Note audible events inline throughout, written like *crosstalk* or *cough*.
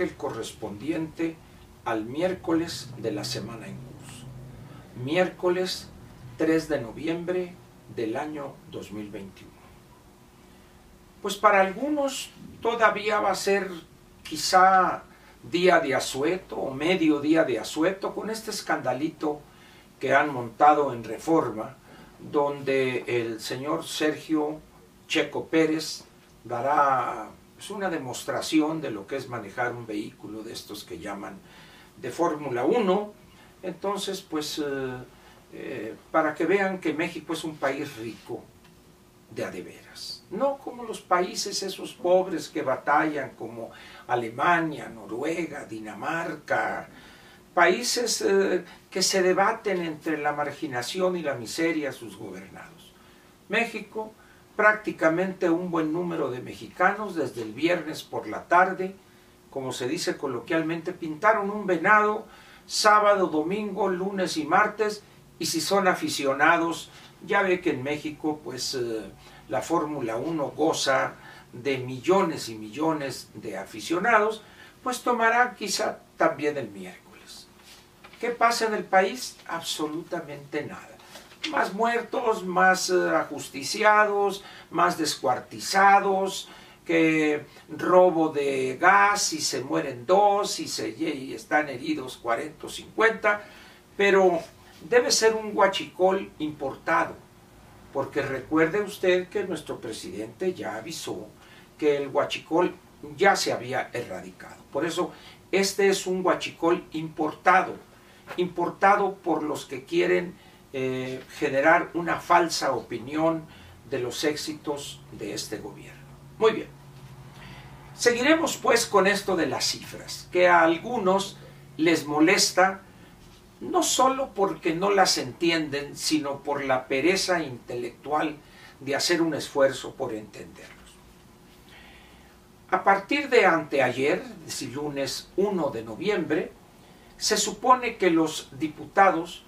ángel correspondiente al miércoles de la semana en curso. Miércoles 3 de noviembre del año 2021. Pues para algunos todavía va a ser quizá día de asueto o medio día de asueto con este escandalito que han montado en reforma, donde el señor Sergio Checo Pérez dará pues, una demostración de lo que es manejar un vehículo de estos que llaman de Fórmula 1. Entonces, pues, eh, eh, para que vean que México es un país rico de adeveras. No como los países esos pobres que batallan como Alemania, Noruega, Dinamarca, países eh, que se debaten entre la marginación y la miseria sus gobernados. México, prácticamente un buen número de mexicanos desde el viernes por la tarde, como se dice coloquialmente, pintaron un venado sábado, domingo, lunes y martes, y si son aficionados, ya ve que en México pues eh, la Fórmula 1 goza de millones y millones de aficionados, pues tomará quizá también el miércoles. ¿Qué pasa en el país? Absolutamente nada. Más muertos, más eh, ajusticiados, más descuartizados, que robo de gas y se mueren dos y, se, y están heridos 40 o 50, pero debe ser un guachicol importado porque recuerde usted que nuestro presidente ya avisó que el huachicol ya se había erradicado. Por eso, este es un huachicol importado, importado por los que quieren eh, generar una falsa opinión de los éxitos de este gobierno. Muy bien. Seguiremos pues con esto de las cifras, que a algunos les molesta no solo porque no las entienden, sino por la pereza intelectual de hacer un esfuerzo por entenderlos. A partir de anteayer, es lunes 1 de noviembre, se supone que los diputados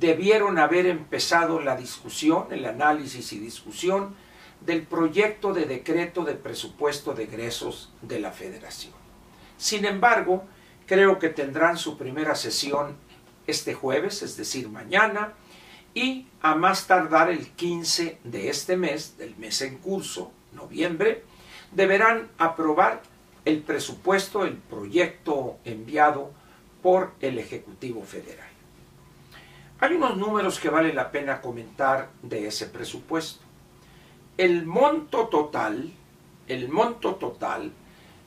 debieron haber empezado la discusión, el análisis y discusión del proyecto de decreto de presupuesto de egresos de la Federación. Sin embargo, creo que tendrán su primera sesión este jueves, es decir, mañana, y a más tardar el 15 de este mes, del mes en curso, noviembre, deberán aprobar el presupuesto, el proyecto enviado por el Ejecutivo Federal. Hay unos números que vale la pena comentar de ese presupuesto. El monto total, el monto total,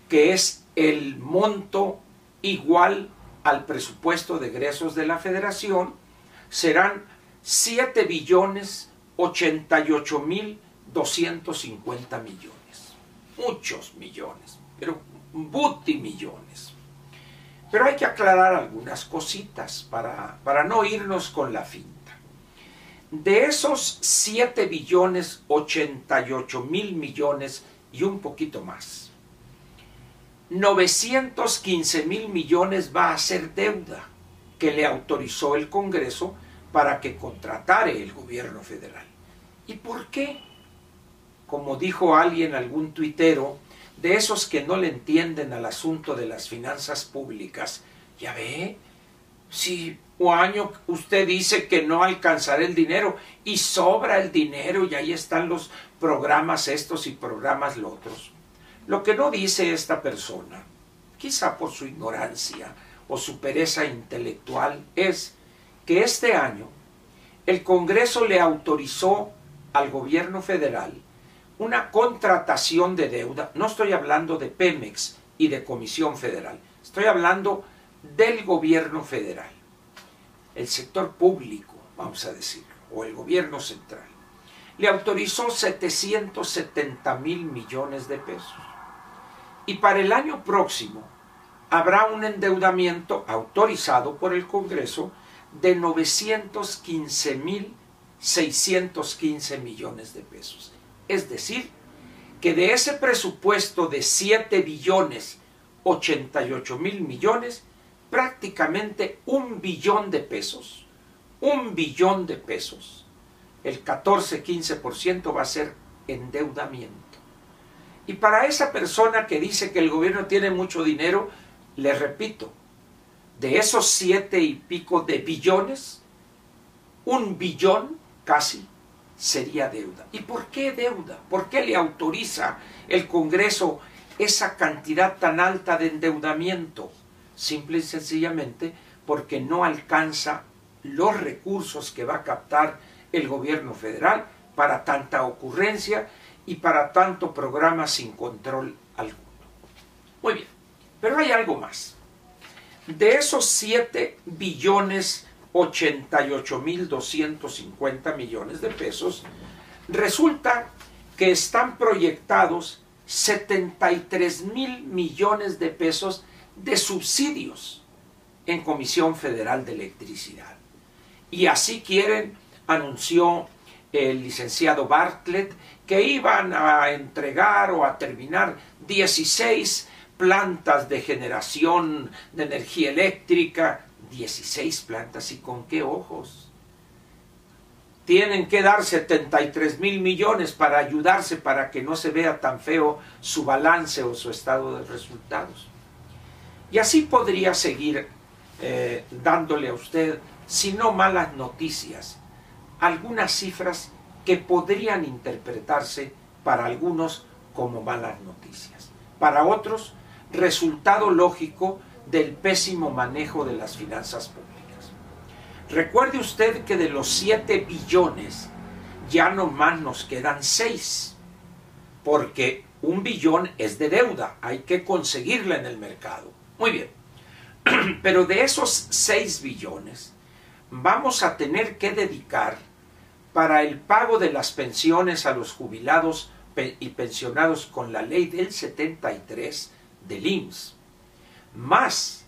que es el monto igual al presupuesto de egresos de la federación serán 7 billones 88 mil 250 millones. Muchos millones, pero millones. Pero hay que aclarar algunas cositas para, para no irnos con la finta. De esos 7 billones 88 mil millones y un poquito más, 915 mil millones va a ser deuda que le autorizó el Congreso para que contratare el gobierno federal. ¿Y por qué? Como dijo alguien, algún tuitero, de esos que no le entienden al asunto de las finanzas públicas, ya ve, si un año usted dice que no alcanzará el dinero y sobra el dinero y ahí están los programas estos y programas los otros. Lo que no dice esta persona, quizá por su ignorancia o su pereza intelectual, es que este año el Congreso le autorizó al gobierno federal una contratación de deuda, no estoy hablando de Pemex y de Comisión Federal, estoy hablando del gobierno federal, el sector público, vamos a decirlo, o el gobierno central, le autorizó 770 mil millones de pesos. Y para el año próximo habrá un endeudamiento autorizado por el Congreso de 915.615 millones de pesos. Es decir, que de ese presupuesto de 7 billones 88 mil millones, prácticamente un billón de pesos, un billón de pesos, el 14-15% va a ser endeudamiento. Y para esa persona que dice que el gobierno tiene mucho dinero, le repito, de esos siete y pico de billones, un billón casi sería deuda. ¿Y por qué deuda? ¿Por qué le autoriza el Congreso esa cantidad tan alta de endeudamiento? Simple y sencillamente porque no alcanza los recursos que va a captar el gobierno federal para tanta ocurrencia y para tanto programa sin control alguno. Muy bien, pero hay algo más. De esos 7 billones 88 mil 250 millones de pesos, resulta que están proyectados 73 mil millones de pesos de subsidios en Comisión Federal de Electricidad. Y así quieren, anunció el licenciado Bartlett, que iban a entregar o a terminar 16 plantas de generación de energía eléctrica, 16 plantas y con qué ojos. Tienen que dar 73 mil millones para ayudarse para que no se vea tan feo su balance o su estado de resultados. Y así podría seguir eh, dándole a usted, si no malas noticias, algunas cifras que podrían interpretarse para algunos como malas noticias. Para otros, resultado lógico del pésimo manejo de las finanzas públicas. Recuerde usted que de los 7 billones ya no más nos quedan 6, porque un billón es de deuda, hay que conseguirla en el mercado. Muy bien, *clears throat* pero de esos 6 billones vamos a tener que dedicar para el pago de las pensiones a los jubilados y pensionados con la ley del 73 del IMSS, más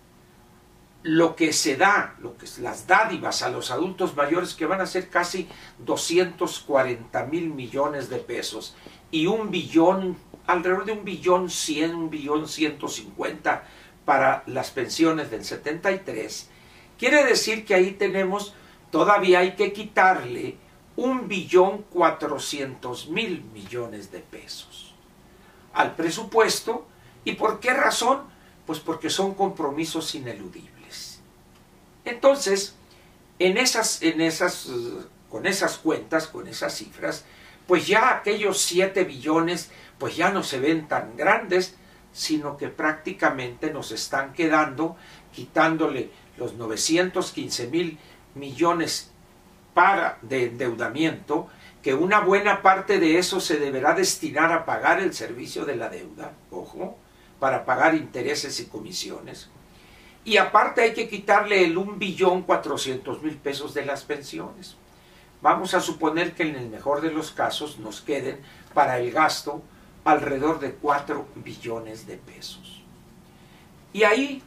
lo que se da, lo que las dádivas a los adultos mayores que van a ser casi 240 mil millones de pesos y un billón, alrededor de un billón 100, un billón 150 para las pensiones del 73, quiere decir que ahí tenemos, todavía hay que quitarle un billón cuatrocientos mil millones de pesos al presupuesto. ¿Y por qué razón? Pues porque son compromisos ineludibles. Entonces, en esas, en esas, con esas cuentas, con esas cifras, pues ya aquellos 7 billones, pues ya no se ven tan grandes, sino que prácticamente nos están quedando, quitándole los 915 mil millones para de endeudamiento, que una buena parte de eso se deberá destinar a pagar el servicio de la deuda, ojo, para pagar intereses y comisiones. Y aparte hay que quitarle el 1.400.000 pesos de las pensiones. Vamos a suponer que en el mejor de los casos nos queden para el gasto alrededor de 4 billones de pesos. Y ahí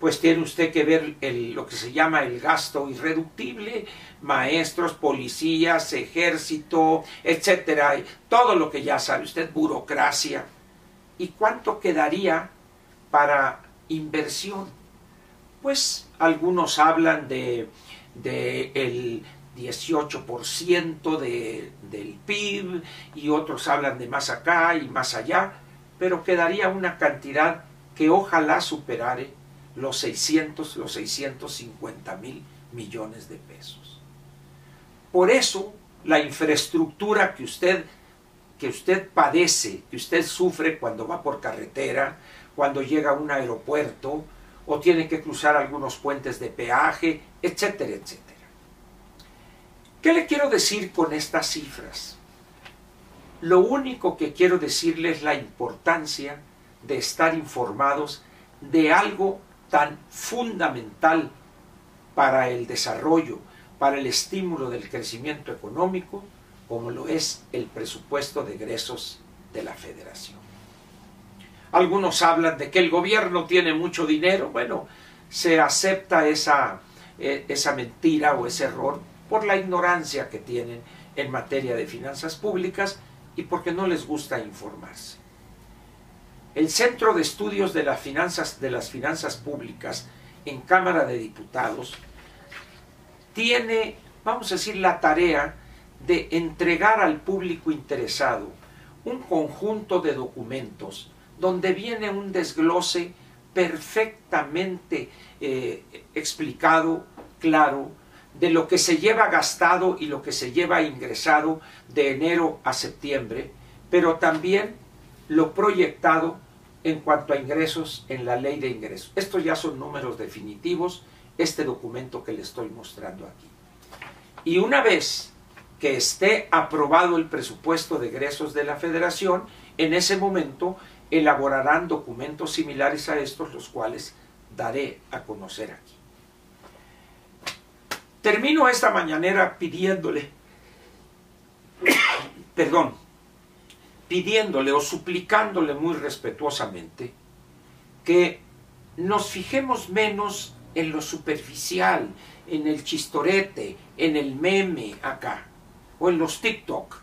pues tiene usted que ver lo que se llama el gasto irreductible, maestros, policías, ejército, etcétera, todo lo que ya sabe usted, burocracia. ¿Y cuánto quedaría para inversión? Pues algunos hablan de, el 18% de, del PIB y otros hablan de más acá y más allá, pero quedaría una cantidad que ojalá superare los 600, los 650 mil millones de pesos. Por eso, la infraestructura que usted, que usted padece, que usted sufre cuando va por carretera, cuando llega a un aeropuerto, o tiene que cruzar algunos puentes de peaje, etcétera, etcétera. ¿Qué le quiero decir con estas cifras? Lo único que quiero decirle es la importancia de estar informados de algo tan fundamental para el desarrollo, para el estímulo del crecimiento económico, como lo es el presupuesto de egresos de la federación. Algunos hablan de que el gobierno tiene mucho dinero. Bueno, se acepta esa, eh, esa mentira o ese error por la ignorancia que tienen en materia de finanzas públicas y porque no les gusta informarse. El Centro de Estudios de las Finanzas, de las Finanzas Públicas en Cámara de Diputados tiene, vamos a decir, la tarea de entregar al público interesado un conjunto de documentos donde viene un desglose perfectamente eh, explicado, claro, de lo que se lleva gastado y lo que se lleva ingresado de enero a septiembre, pero también lo proyectado en cuanto a ingresos en la ley de ingresos. Estos ya son números definitivos, este documento que le estoy mostrando aquí. Y una vez que esté aprobado el presupuesto de egresos de la federación, en ese momento elaborarán documentos similares a estos, los cuales daré a conocer aquí. Termino esta mañanera pidiéndole, *coughs* perdón, pidiéndole o suplicándole muy respetuosamente que nos fijemos menos en lo superficial, en el chistorete, en el meme acá, o en los TikTok,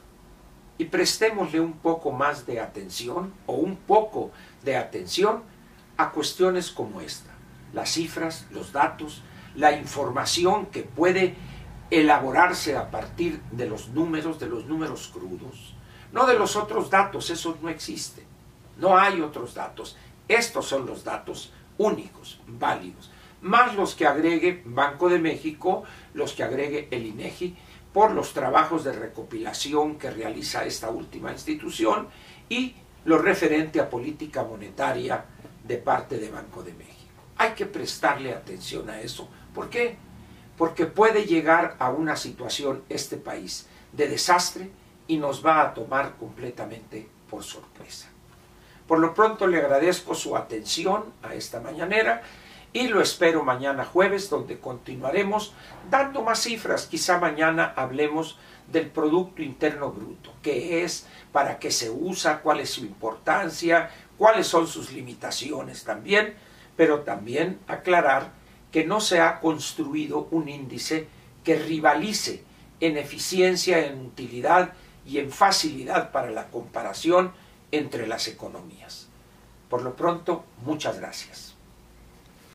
y prestémosle un poco más de atención o un poco de atención a cuestiones como esta, las cifras, los datos, la información que puede elaborarse a partir de los números, de los números crudos, no de los otros datos, esos no existen, no hay otros datos, estos son los datos únicos, válidos, más los que agregue Banco de México, los que agregue el INEGI, por los trabajos de recopilación que realiza esta última institución y lo referente a política monetaria de parte de Banco de México. Hay que prestarle atención a eso. ¿Por qué? Porque puede llegar a una situación este país de desastre y nos va a tomar completamente por sorpresa. Por lo pronto le agradezco su atención a esta mañanera y lo espero mañana jueves donde continuaremos dando más cifras. Quizá mañana hablemos del Producto Interno Bruto, qué es, para qué se usa, cuál es su importancia, cuáles son sus limitaciones también, pero también aclarar que no se ha construido un índice que rivalice en eficiencia, en utilidad y en facilidad para la comparación entre las economías. Por lo pronto, muchas gracias.